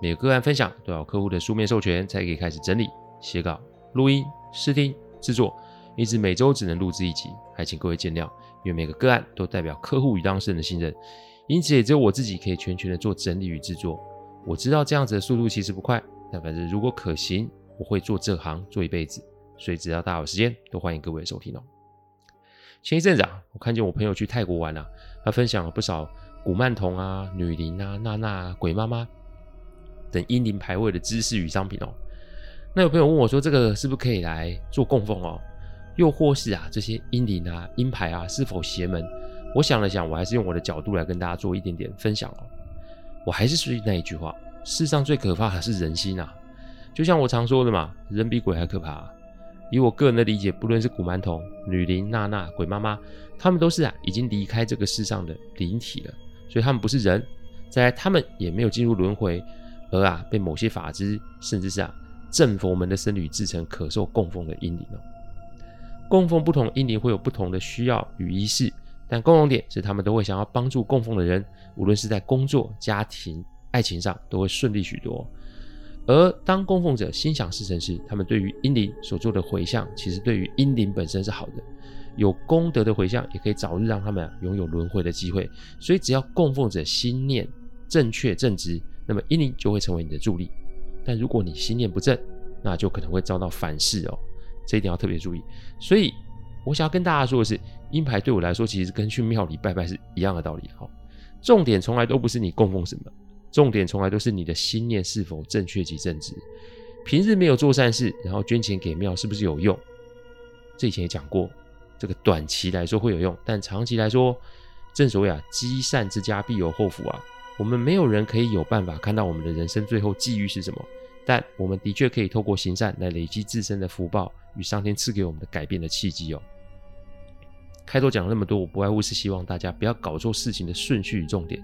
每个个案分享都要客户的书面授权才可以开始整理、写稿、录音、试听、制作，因此每周只能录制一集，还请各位见谅。因为每个个案都代表客户与当事人的信任，因此也只有我自己可以全权的做整理与制作。我知道这样子的速度其实不快，但反正如果可行，我会做这行做一辈子。所以只要大家有时间，都欢迎各位收听哦。前一阵子啊，我看见我朋友去泰国玩啊，他分享了不少古曼童啊、女灵啊、娜娜啊、鬼妈妈。等阴灵牌位的知识与商品哦，那有朋友问我说：“这个是不是可以来做供奉哦？又或是啊，这些阴灵啊、阴牌啊，是否邪门？”我想了想，我还是用我的角度来跟大家做一点点分享哦。我还是说那一句话：世上最可怕的是人心啊！就像我常说的嘛，人比鬼还可怕。以我个人的理解，不论是古曼童、女灵、娜娜、鬼妈妈，他们都是啊已经离开这个世上的灵体了，所以他们不是人，再来他们也没有进入轮回。而啊，被某些法师，甚至是啊正佛门的僧侣制成可受供奉的阴灵哦。供奉不同阴灵会有不同的需要与仪式，但共同点是他们都会想要帮助供奉的人，无论是在工作、家庭、爱情上都会顺利许多。而当供奉者心想事成时，他们对于阴灵所做的回向，其实对于阴灵本身是好的，有功德的回向也可以早日让他们拥有轮回的机会。所以只要供奉者心念正确正直。那么阴灵就会成为你的助力，但如果你心念不正，那就可能会遭到反噬哦，这一点要特别注意。所以我想要跟大家说的是，阴牌对我来说其实跟去庙里拜拜是一样的道理。好，重点从来都不是你供奉什么，重点从来都是你的心念是否正确及正直。平日没有做善事，然后捐钱给庙，是不是有用？这以前也讲过，这个短期来说会有用，但长期来说，正所谓啊，积善之家必有后福啊。我们没有人可以有办法看到我们的人生最后际遇是什么，但我们的确可以透过行善来累积自身的福报与上天赐给我们的改变的契机哦。开头讲了那么多，我不外乎是希望大家不要搞错事情的顺序与重点，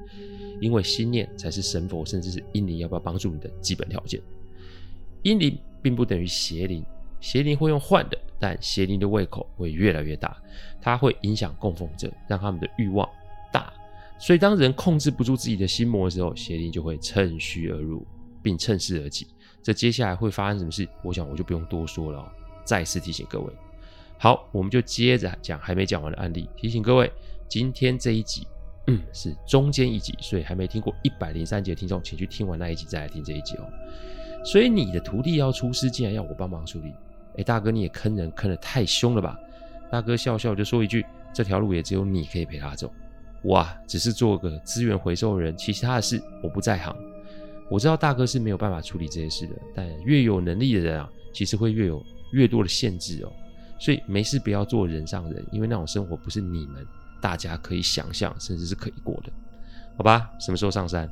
因为心念才是神佛甚至是阴灵要不要帮助你的基本条件。阴灵并不等于邪灵，邪灵会用换的，但邪灵的胃口会越来越大，它会影响供奉者，让他们的欲望。所以，当人控制不住自己的心魔的时候，邪灵就会趁虚而入，并趁势而起。这接下来会发生什么事？我想我就不用多说了哦。再次提醒各位，好，我们就接着讲还没讲完的案例。提醒各位，今天这一集，嗯，是中间一集，所以还没听过一百零三集的听众，请去听完那一集再来听这一集哦。所以你的徒弟要出师，竟然要我帮忙处理，哎，大哥你也坑人坑得太凶了吧？大哥笑笑就说一句：这条路也只有你可以陪他走。我啊，只是做个资源回收人，其他的事我不在行。我知道大哥是没有办法处理这些事的，但越有能力的人啊，其实会越有越多的限制哦。所以没事不要做人上人，因为那种生活不是你们大家可以想象，甚至是可以过的。好吧，什么时候上山？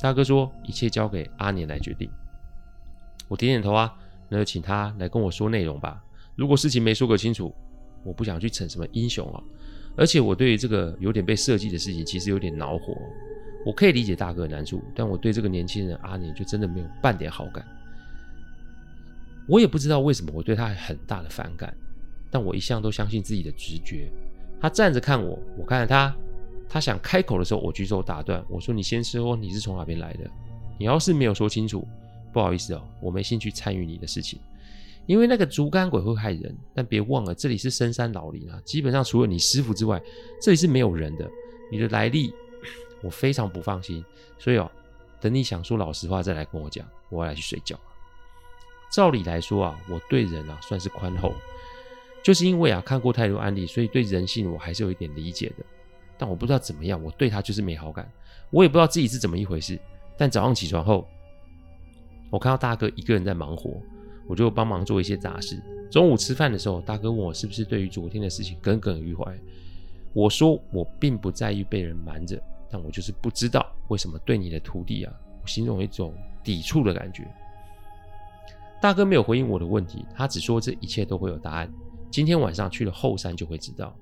大哥说一切交给阿年来决定。我点点头啊，那就请他来跟我说内容吧。如果事情没说个清楚，我不想去逞什么英雄啊。而且我对于这个有点被设计的事情，其实有点恼火。我可以理解大哥的难处，但我对这个年轻人阿年就真的没有半点好感。我也不知道为什么我对他很大的反感，但我一向都相信自己的直觉。他站着看我，我看着他。他想开口的时候，我举手打断，我说：“你先说你是从哪边来的？你要是没有说清楚，不好意思哦，我没兴趣参与你的事情。”因为那个竹竿鬼会害人，但别忘了这里是深山老林啊，基本上除了你师父之外，这里是没有人的。你的来历，我非常不放心，所以哦，等你想说老实话再来跟我讲，我要来去睡觉。照理来说啊，我对人啊算是宽厚，就是因为啊看过太多案例，所以对人性我还是有一点理解的。但我不知道怎么样，我对他就是没好感，我也不知道自己是怎么一回事。但早上起床后，我看到大哥一个人在忙活。我就帮忙做一些杂事。中午吃饭的时候，大哥问我是不是对于昨天的事情耿耿于怀。我说我并不在意被人瞒着，但我就是不知道为什么对你的徒弟啊，我心中有一种抵触的感觉。大哥没有回应我的问题，他只说这一切都会有答案。今天晚上去了后山就会知道。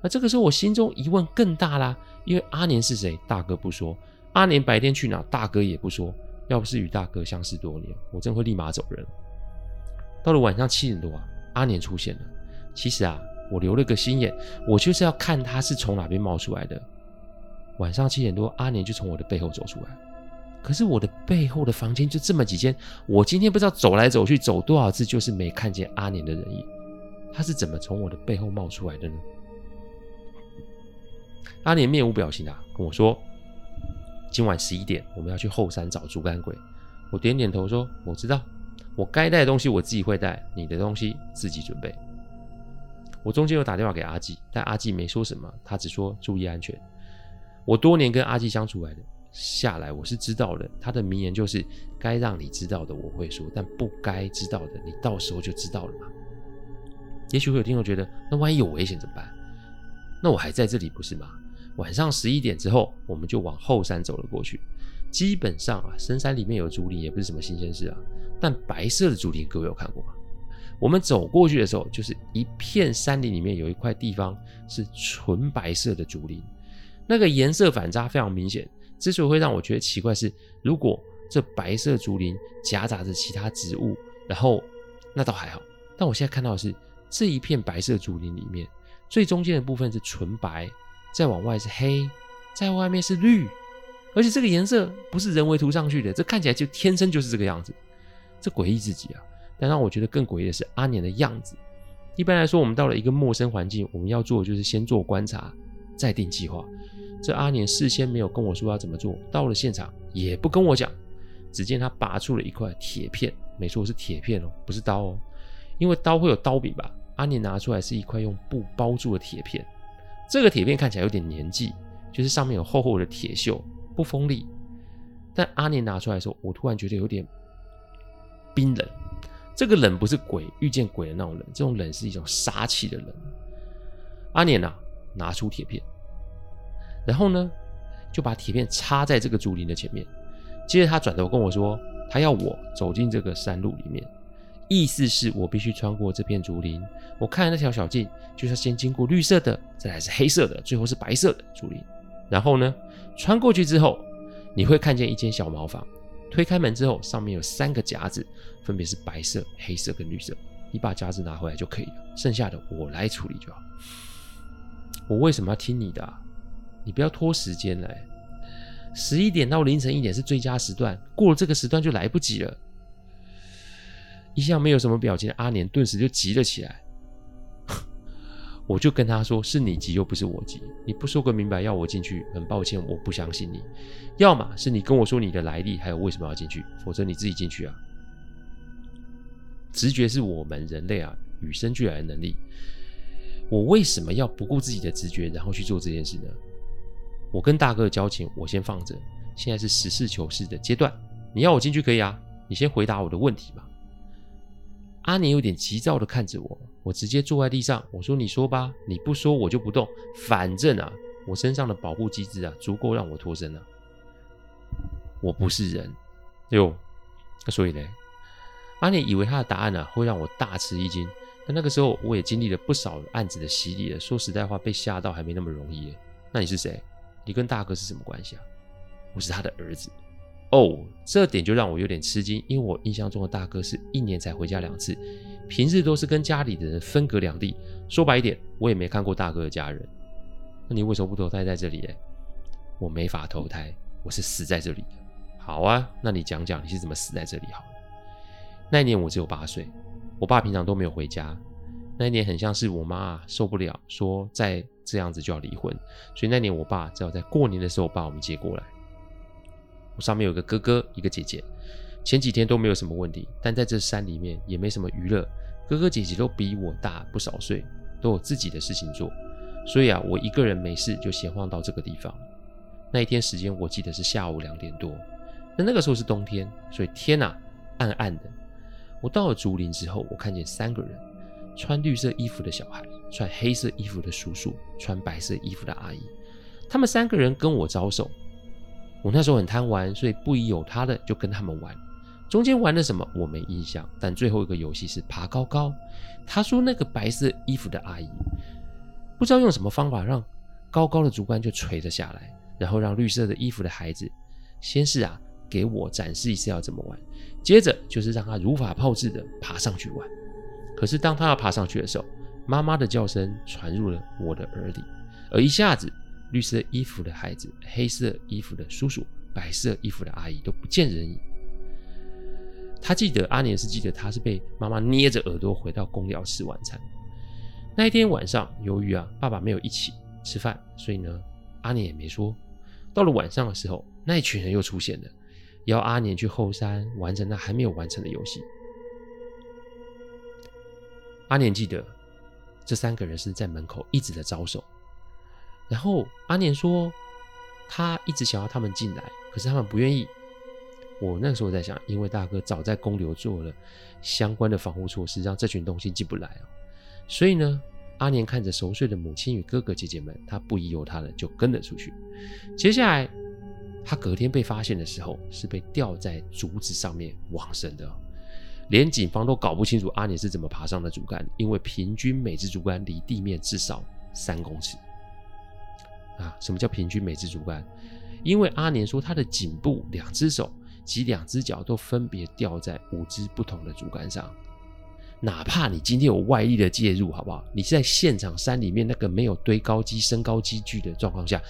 那这个时候我心中疑问更大啦，因为阿年是谁？大哥不说。阿年白天去哪？大哥也不说。要不是与大哥相识多年，我真会立马走人。到了晚上七点多啊，阿年出现了。其实啊，我留了个心眼，我就是要看他是从哪边冒出来的。晚上七点多，阿年就从我的背后走出来。可是我的背后的房间就这么几间，我今天不知道走来走去走多少次，就是没看见阿年的人影。他是怎么从我的背后冒出来的呢？阿年面无表情啊，跟我说：“今晚十一点，我们要去后山找竹竿鬼。”我点点头说：“我知道，我该带的东西我自己会带，你的东西自己准备。”我中间有打电话给阿纪，但阿纪没说什么，他只说注意安全。我多年跟阿纪相处来的。下来，我是知道的。他的名言就是：该让你知道的我会说，但不该知道的，你到时候就知道了嘛。也许会有听众觉得，那万一有危险怎么办？那我还在这里不是吗？晚上十一点之后，我们就往后山走了过去。基本上啊，深山里面有竹林也不是什么新鲜事啊。但白色的竹林，各位有看过吗？我们走过去的时候，就是一片山林里面有一块地方是纯白色的竹林，那个颜色反差非常明显。之所以会让我觉得奇怪是，如果这白色竹林夹杂着其他植物，然后那倒还好。但我现在看到的是这一片白色竹林里面，最中间的部分是纯白，再往外是黑，在外面是绿，而且这个颜色不是人为涂上去的，这看起来就天生就是这个样子，这诡异至极啊！但让我觉得更诡异的是阿年的样子。一般来说，我们到了一个陌生环境，我们要做的就是先做观察，再定计划。这阿年事先没有跟我说要怎么做，到了现场也不跟我讲。只见他拔出了一块铁片，没错，是铁片哦，不是刀哦，因为刀会有刀柄吧？阿年拿出来是一块用布包住的铁片，这个铁片看起来有点年纪，就是上面有厚厚的铁锈，不锋利。但阿年拿出来的时候，我突然觉得有点冰冷。这个冷不是鬼遇见鬼的那种冷，这种冷是一种杀气的冷。阿年啊，拿出铁片。然后呢，就把铁片插在这个竹林的前面。接着他转头跟我说，他要我走进这个山路里面，意思是我必须穿过这片竹林。我看那条小径，就是要先经过绿色的，再来是黑色的，最后是白色的竹林。然后呢，穿过去之后，你会看见一间小茅房。推开门之后，上面有三个夹子，分别是白色、黑色跟绿色。你把夹子拿回来就可以了，剩下的我来处理就好。我为什么要听你的？你不要拖时间来，十一点到凌晨一点是最佳时段，过了这个时段就来不及了。一向没有什么表情的阿年顿时就急了起来，我就跟他说：“是你急，又不是我急。你不说个明白，要我进去，很抱歉，我不相信你。要么是你跟我说你的来历，还有为什么要进去，否则你自己进去啊。直觉是我们人类啊与生俱来的能力，我为什么要不顾自己的直觉，然后去做这件事呢？”我跟大哥的交情，我先放着。现在是实事求是的阶段，你要我进去可以啊，你先回答我的问题吧。阿年有点急躁的看着我，我直接坐在地上，我说：“你说吧，你不说我就不动。反正啊，我身上的保护机制啊，足够让我脱身了。我不是人哟，那所以呢，阿年以为他的答案啊会让我大吃一惊，但那个时候我也经历了不少案子的洗礼了。说实在话，被吓到还没那么容易。那你是谁？”你跟大哥是什么关系啊？我是他的儿子。哦，这点就让我有点吃惊，因为我印象中的大哥是一年才回家两次，平日都是跟家里的人分隔两地。说白一点，我也没看过大哥的家人。那你为什么不投胎在这里呢？我没法投胎，我是死在这里的。好啊，那你讲讲你是怎么死在这里好了。那一年我只有八岁，我爸平常都没有回家。那一年很像是我妈受不了，说再这样子就要离婚，所以那年我爸只好在过年的时候把我们接过来。我上面有个哥哥，一个姐姐，前几天都没有什么问题，但在这山里面也没什么娱乐，哥哥姐姐都比我大不少岁，都有自己的事情做，所以啊，我一个人没事就闲晃到这个地方。那一天时间我记得是下午两点多，那那个时候是冬天，所以天啊暗暗的。我到了竹林之后，我看见三个人。穿绿色衣服的小孩，穿黑色衣服的叔叔，穿白色衣服的阿姨，他们三个人跟我招手。我那时候很贪玩，所以不宜有他的就跟他们玩。中间玩了什么我没印象，但最后一个游戏是爬高高。他说那个白色衣服的阿姨不知道用什么方法让高高的竹竿就垂了下来，然后让绿色的衣服的孩子先是啊给我展示一次要怎么玩，接着就是让他如法炮制的爬上去玩。可是当他要爬上去的时候，妈妈的叫声传入了我的耳里，而一下子绿色衣服的孩子、黑色衣服的叔叔、白色衣服的阿姨都不见人影。他记得阿年是记得他是被妈妈捏着耳朵回到工寮吃晚餐。那一天晚上，由于啊爸爸没有一起吃饭，所以呢阿年也没说。到了晚上的时候，那一群人又出现了，要阿年去后山完成那还没有完成的游戏。阿年记得这三个人是在门口一直在招手，然后阿年说他一直想要他们进来，可是他们不愿意。我那时候在想，因为大哥早在公牛做了相关的防护措施，让这群东西进不来哦。所以呢，阿年看着熟睡的母亲与哥哥姐姐们，他不疑有他的就跟了出去。接下来，他隔天被发现的时候，是被吊在竹子上面往生的，连警方都搞不清楚阿年是怎么爬上的竹竿，因为平均每支竹竿离地面至少三公尺。啊，什么叫平均每支竹竿？因为阿年说他的颈部两只手。及两只脚都分别吊在五只不同的竹竿上，哪怕你今天有外力的介入，好不好？你在现场山里面那个没有堆高机、升高机具的状况下，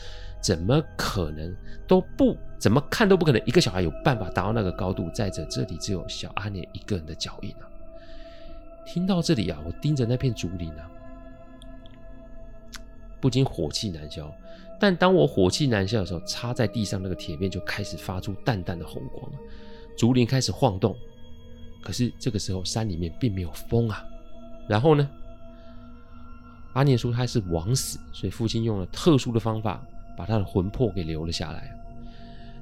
怎么可能都不怎么看都不可能，一个小孩有办法达到那个高度？再者，这里只有小阿年一个人的脚印啊！听到这里啊，我盯着那片竹林啊，不禁火气难消。但当我火气难消的时候，插在地上那个铁片就开始发出淡淡的红光，竹林开始晃动。可是这个时候山里面并没有风啊。然后呢，阿念说他是枉死，所以父亲用了特殊的方法把他的魂魄给留了下来。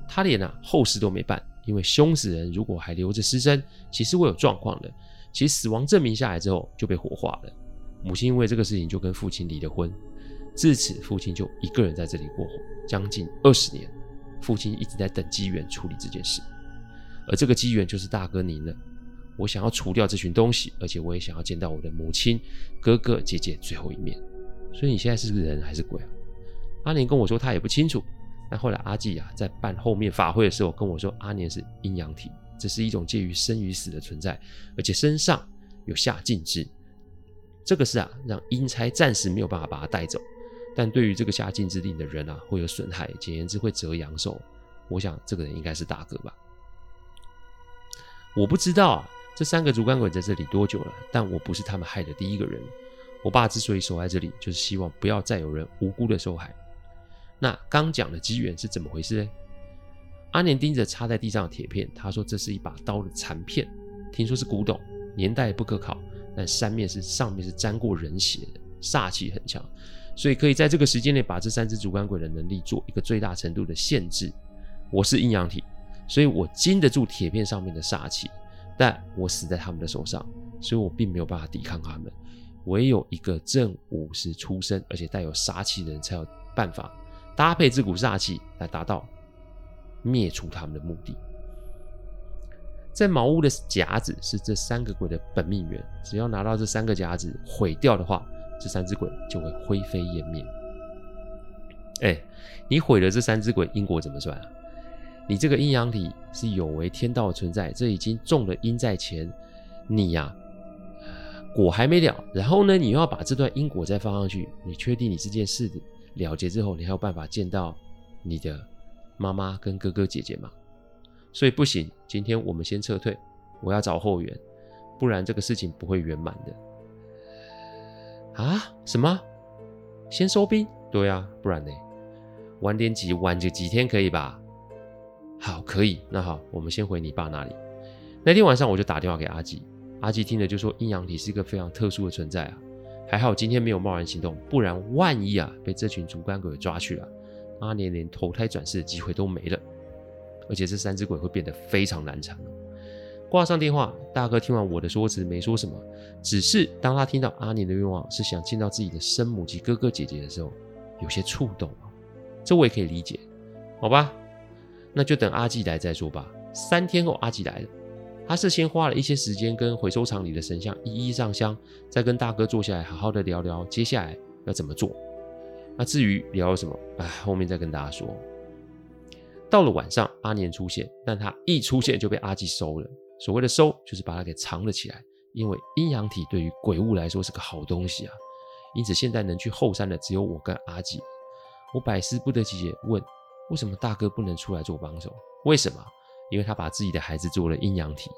他连啊后事都没办，因为凶死人如果还留着尸身，其实会有状况的。其实死亡证明下来之后就被火化了。母亲因为这个事情就跟父亲离了婚。自此，父亲就一个人在这里过活，将近二十年。父亲一直在等机缘处理这件事，而这个机缘就是大哥您了。我想要除掉这群东西，而且我也想要见到我的母亲、哥哥、姐姐最后一面。所以你现在是人还是鬼啊？阿年跟我说他也不清楚。但后来阿季啊在办后面法会的时候跟我说，阿年是阴阳体，这是一种介于生与死的存在，而且身上有下禁制。这个是啊让阴差暂时没有办法把他带走。但对于这个下禁之令的人啊，会有损害，简言之会折阳寿。我想这个人应该是大哥吧。我不知道啊，这三个竹竿鬼在这里多久了，但我不是他们害的第一个人。我爸之所以守在这里，就是希望不要再有人无辜的受害。那刚讲的机缘是怎么回事呢？阿年盯着插在地上的铁片，他说这是一把刀的残片，听说是古董，年代不可考，但上面是上面是沾过人血的，煞气很强。所以可以在这个时间内把这三只竹竿鬼的能力做一个最大程度的限制。我是阴阳体，所以我经得住铁片上面的煞气，但我死在他们的手上，所以我并没有办法抵抗他们。唯有一个正午时出生而且带有杀气的人才有办法搭配这股煞气来达到灭除他们的目的。在茅屋的夹子是这三个鬼的本命源，只要拿到这三个夹子毁掉的话。这三只鬼就会灰飞烟灭。哎，你毁了这三只鬼，因果怎么算啊？你这个阴阳体是有违天道的存在，这已经种了因在前，你呀、果还没了。然后呢，你又要把这段因果再放上去，你确定你这件事了结之后，你还有办法见到你的妈妈跟哥哥姐姐吗？所以不行，今天我们先撤退，我要找后援，不然这个事情不会圆满的。啊？什么？先收兵？对啊，不然呢？晚点几晚就几天可以吧？好，可以。那好，我们先回你爸那里。那天晚上我就打电话给阿吉，阿吉听了就说：阴阳体是一个非常特殊的存在啊，还好今天没有贸然行动，不然万一啊被这群竹竿鬼抓去了，阿年连投胎转世的机会都没了，而且这三只鬼会变得非常难缠。挂上电话，大哥听完我的说辞没说什么，只是当他听到阿年的愿望是想见到自己的生母及哥哥姐姐的时候，有些触动。这我也可以理解，好吧？那就等阿季来再说吧。三天后阿季来了，他是先花了一些时间跟回收厂里的神像一一上香，再跟大哥坐下来好好的聊聊接下来要怎么做。那至于聊什么，哎，后面再跟大家说。到了晚上，阿年出现，但他一出现就被阿纪收了。所谓的收，就是把它给藏了起来。因为阴阳体对于鬼物来说是个好东西啊，因此现在能去后山的只有我跟阿吉。我百思不得其解，问为什么大哥不能出来做帮手？为什么？因为他把自己的孩子做了阴阳体，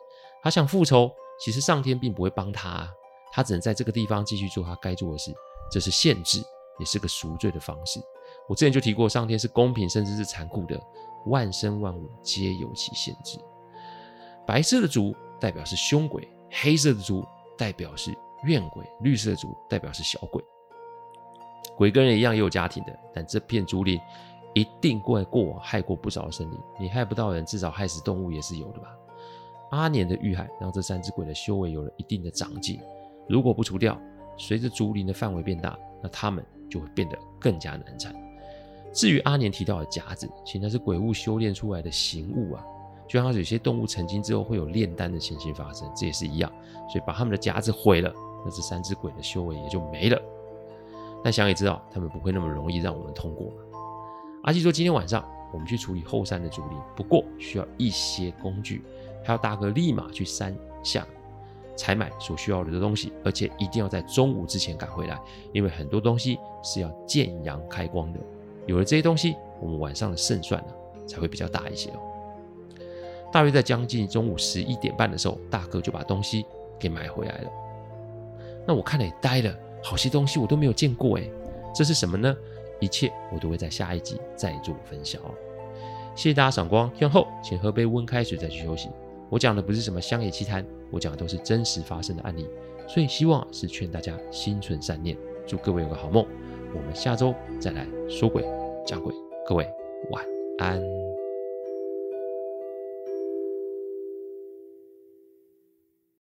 他想复仇，其实上天并不会帮他啊，他只能在这个地方继续做他该做的事，这是限制，也是个赎罪的方式。我之前就提过，上天是公平，甚至是残酷的，万生万物皆有其限制。白色的竹代表是凶鬼。黑色的竹代表是怨鬼，绿色的竹代表是小鬼。鬼跟人一样也有家庭的，但这片竹林一定过过往害过不少的生灵。你害不到人，至少害死动物也是有的吧？阿年的遇害让这三只鬼的修为有了一定的长进。如果不除掉，随着竹林的范围变大，那他们就会变得更加难缠。至于阿年提到的夹子，其实那是鬼物修炼出来的形物啊。就像有些动物成精之后会有炼丹的情形发生，这也是一样。所以把他们的夹子毁了，那这三只鬼的修为也就没了。但想也知道，他们不会那么容易让我们通过。阿纪说：“今天晚上我们去处理后山的竹林，不过需要一些工具，还要大哥立马去山下采买所需要的东西，而且一定要在中午之前赶回来，因为很多东西是要见阳开光的。有了这些东西，我们晚上的胜算呢才会比较大一些哦。”大约在将近中午十一点半的时候，大哥就把东西给买回来了。那我看了也呆了，好些东西我都没有见过诶，这是什么呢？一切我都会在下一集再做分享哦。谢谢大家赏光，天后请喝杯温开水再去休息。我讲的不是什么乡野奇谈，我讲的都是真实发生的案例，所以希望是劝大家心存善念，祝各位有个好梦。我们下周再来说鬼讲鬼，各位晚安。